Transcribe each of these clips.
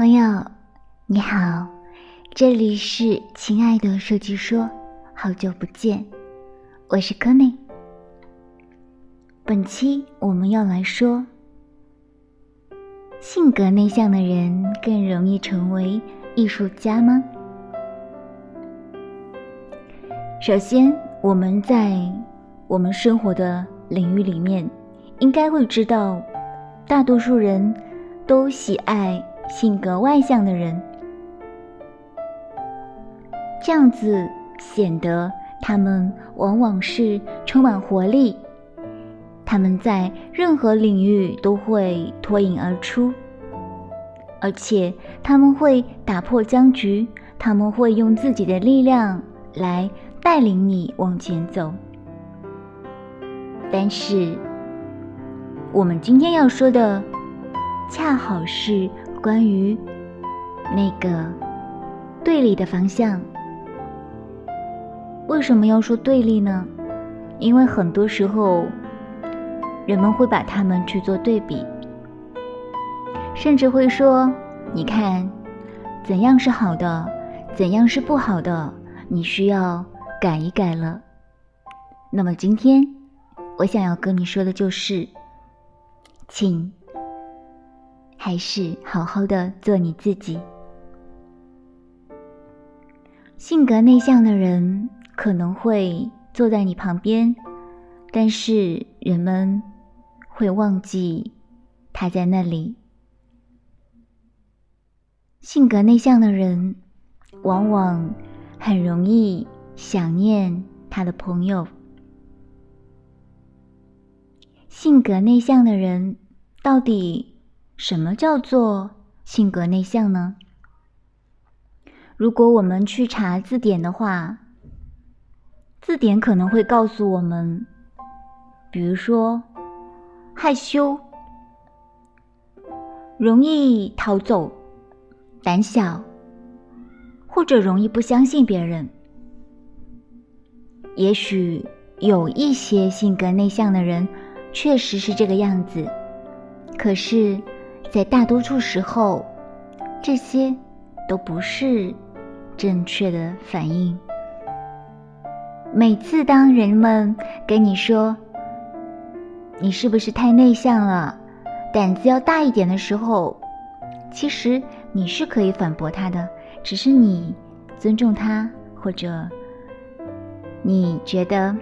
朋友，你好，这里是亲爱的设计说，好久不见，我是柯内。本期我们要来说，性格内向的人更容易成为艺术家吗？首先，我们在我们生活的领域里面，应该会知道，大多数人都喜爱。性格外向的人，这样子显得他们往往是充满活力，他们在任何领域都会脱颖而出，而且他们会打破僵局，他们会用自己的力量来带领你往前走。但是，我们今天要说的，恰好是。关于那个对立的方向，为什么要说对立呢？因为很多时候，人们会把它们去做对比，甚至会说：“你看，怎样是好的，怎样是不好的，你需要改一改了。”那么今天，我想要跟你说的就是，请。还是好好的做你自己。性格内向的人可能会坐在你旁边，但是人们会忘记他在那里。性格内向的人往往很容易想念他的朋友。性格内向的人到底？什么叫做性格内向呢？如果我们去查字典的话，字典可能会告诉我们，比如说害羞、容易逃走、胆小，或者容易不相信别人。也许有一些性格内向的人确实是这个样子，可是。在大多数时候，这些都不是正确的反应。每次当人们跟你说“你是不是太内向了，胆子要大一点”的时候，其实你是可以反驳他的，只是你尊重他，或者你觉得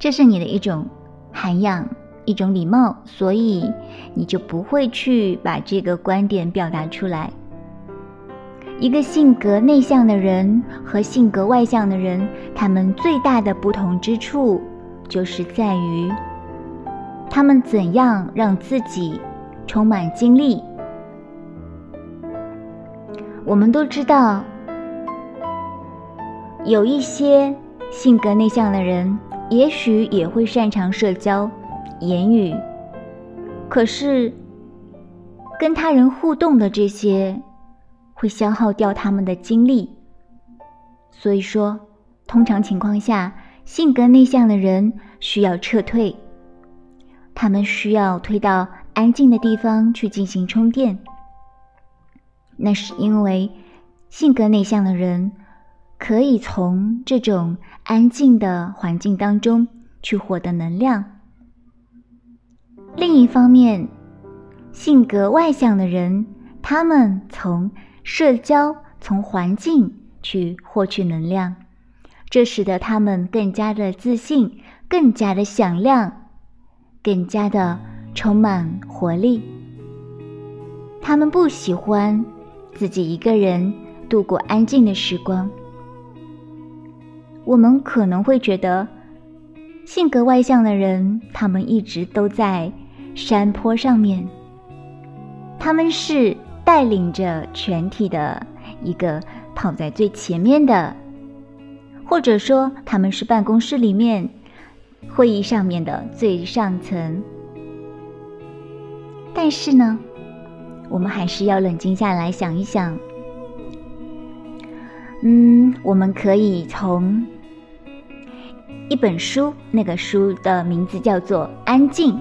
这是你的一种涵养。一种礼貌，所以你就不会去把这个观点表达出来。一个性格内向的人和性格外向的人，他们最大的不同之处，就是在于他们怎样让自己充满精力。我们都知道，有一些性格内向的人，也许也会擅长社交。言语，可是跟他人互动的这些，会消耗掉他们的精力。所以说，通常情况下，性格内向的人需要撤退，他们需要退到安静的地方去进行充电。那是因为性格内向的人可以从这种安静的环境当中去获得能量。另一方面，性格外向的人，他们从社交、从环境去获取能量，这使得他们更加的自信，更加的响亮，更加的充满活力。他们不喜欢自己一个人度过安静的时光。我们可能会觉得，性格外向的人，他们一直都在。山坡上面，他们是带领着全体的一个跑在最前面的，或者说他们是办公室里面会议上面的最上层。但是呢，我们还是要冷静下来想一想。嗯，我们可以从一本书，那个书的名字叫做《安静》。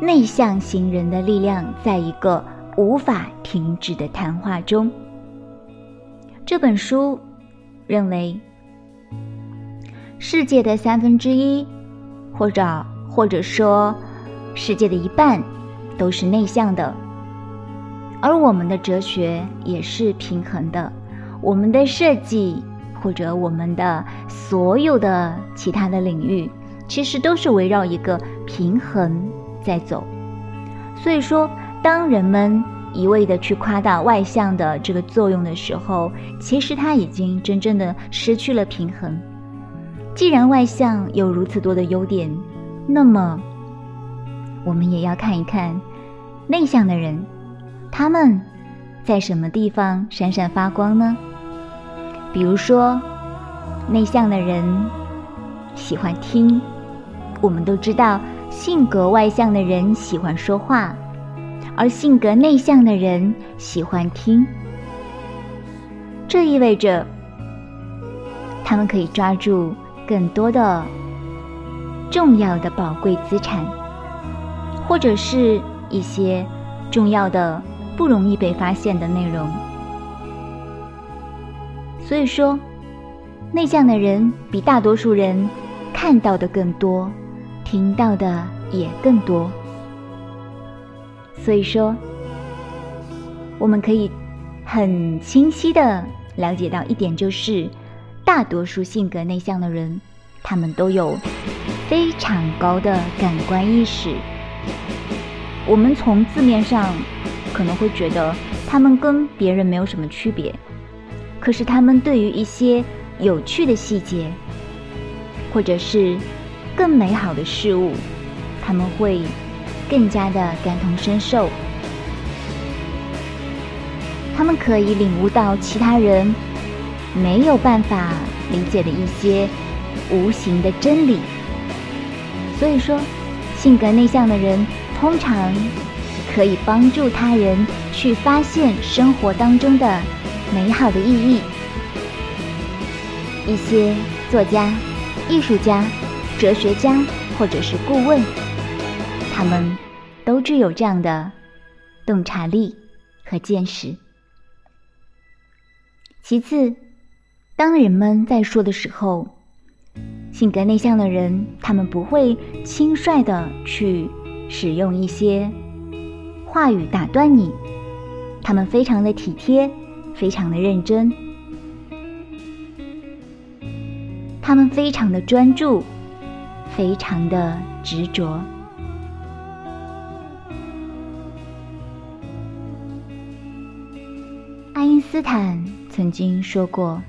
内向型人的力量，在一个无法停止的谈话中。这本书认为，世界的三分之一，或者或者说世界的一半，都是内向的，而我们的哲学也是平衡的，我们的设计或者我们的所有的其他的领域，其实都是围绕一个平衡在走。所以说，当人们一味的去夸大外向的这个作用的时候，其实他已经真正的失去了平衡。既然外向有如此多的优点，那么我们也要看一看内向的人，他们在什么地方闪闪发光呢？比如说，内向的人喜欢听，我们都知道，性格外向的人喜欢说话。而性格内向的人喜欢听，这意味着他们可以抓住更多的重要的宝贵资产，或者是一些重要的不容易被发现的内容。所以说，内向的人比大多数人看到的更多，听到的也更多。所以说，我们可以很清晰的了解到一点，就是大多数性格内向的人，他们都有非常高的感官意识。我们从字面上可能会觉得他们跟别人没有什么区别，可是他们对于一些有趣的细节，或者是更美好的事物，他们会。更加的感同身受，他们可以领悟到其他人没有办法理解的一些无形的真理。所以说，性格内向的人通常可以帮助他人去发现生活当中的美好的意义。一些作家、艺术家、哲学家或者是顾问。他们都具有这样的洞察力和见识。其次，当人们在说的时候，性格内向的人，他们不会轻率的去使用一些话语打断你，他们非常的体贴，非常的认真，他们非常的专注，非常的执着。爱因斯坦曾经说过：“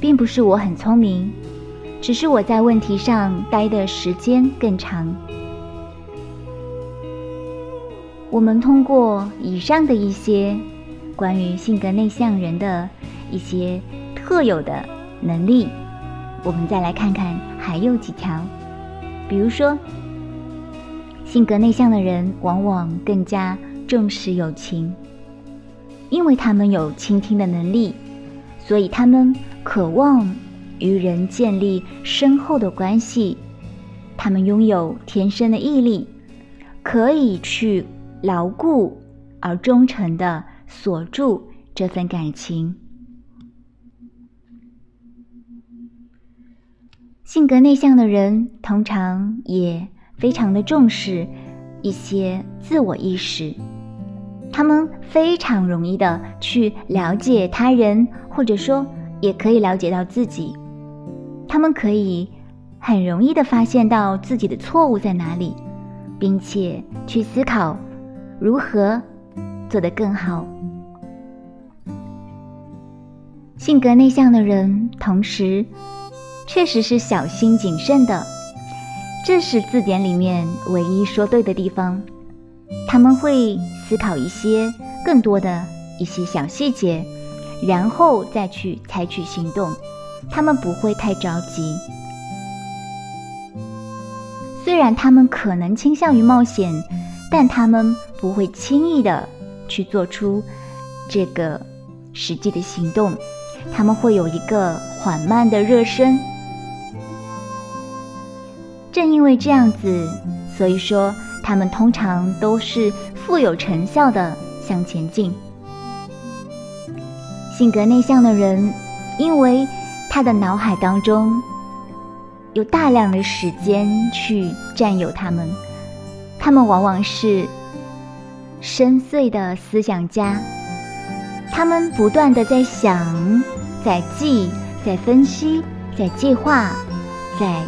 并不是我很聪明，只是我在问题上待的时间更长。”我们通过以上的一些关于性格内向人的一些特有的能力，我们再来看看还有几条。比如说，性格内向的人往往更加重视友情。因为他们有倾听的能力，所以他们渴望与人建立深厚的关系。他们拥有天生的毅力，可以去牢固而忠诚的锁住这份感情。性格内向的人通常也非常的重视一些自我意识。他们非常容易的去了解他人，或者说也可以了解到自己。他们可以很容易的发现到自己的错误在哪里，并且去思考如何做得更好。性格内向的人，同时确实是小心谨慎的，这是字典里面唯一说对的地方。他们会思考一些更多的一些小细节，然后再去采取行动。他们不会太着急。虽然他们可能倾向于冒险，但他们不会轻易的去做出这个实际的行动。他们会有一个缓慢的热身。正因为这样子，所以说。他们通常都是富有成效的向前进。性格内向的人，因为他的脑海当中有大量的时间去占有他们，他们往往是深邃的思想家，他们不断的在想，在记，在分析，在计划，在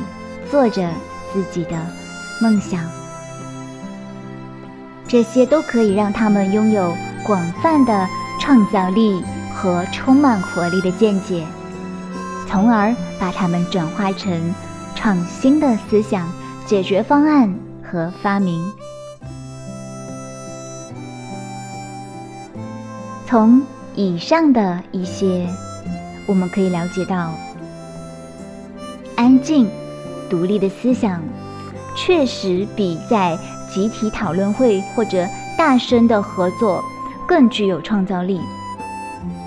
做着自己的梦想，这些都可以让他们拥有广泛的创造力。和充满活力的见解，从而把它们转化成创新的思想、解决方案和发明。从以上的一些，我们可以了解到，安静、独立的思想确实比在集体讨论会或者大声的合作更具有创造力。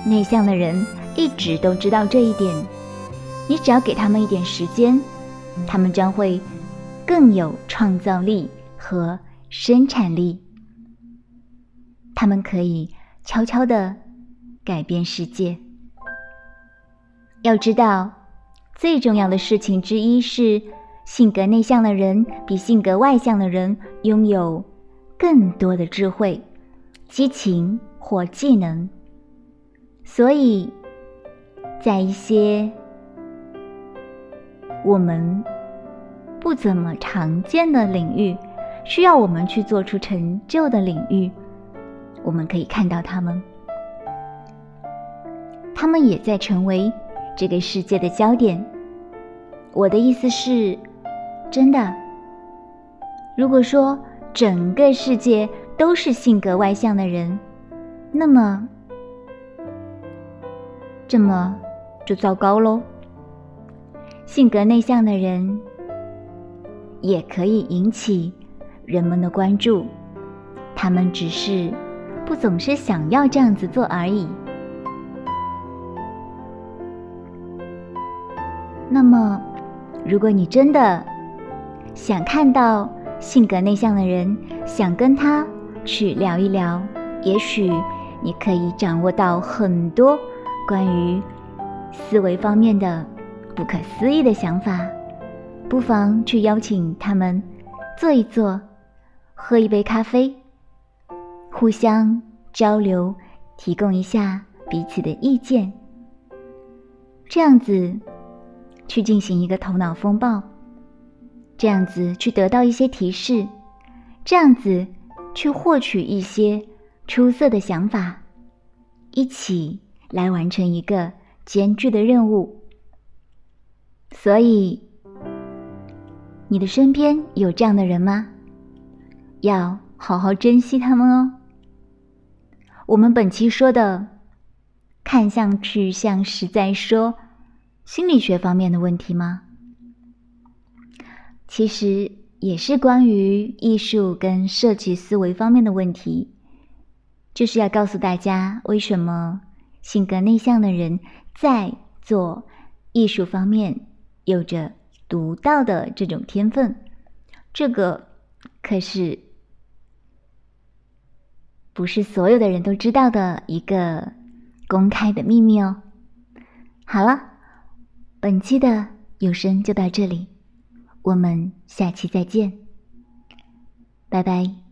内向的人一直都知道这一点，你只要给他们一点时间，他们将会更有创造力和生产力。他们可以悄悄的改变世界。要知道，最重要的事情之一是，性格内向的人比性格外向的人拥有更多的智慧、激情或技能。所以，在一些我们不怎么常见的领域，需要我们去做出成就的领域，我们可以看到他们，他们也在成为这个世界的焦点。我的意思是，真的。如果说整个世界都是性格外向的人，那么。这么就糟糕喽。性格内向的人也可以引起人们的关注，他们只是不总是想要这样子做而已。那么，如果你真的想看到性格内向的人，想跟他去聊一聊，也许你可以掌握到很多。关于思维方面的不可思议的想法，不妨去邀请他们坐一坐，喝一杯咖啡，互相交流，提供一下彼此的意见，这样子去进行一个头脑风暴，这样子去得到一些提示，这样子去获取一些出色的想法，一起。来完成一个艰巨的任务，所以你的身边有这样的人吗？要好好珍惜他们哦。我们本期说的，看上去像是在说心理学方面的问题吗？其实也是关于艺术跟设计思维方面的问题，就是要告诉大家为什么。性格内向的人在做艺术方面有着独到的这种天分，这个可是不是所有的人都知道的一个公开的秘密哦。好了，本期的有声就到这里，我们下期再见，拜拜。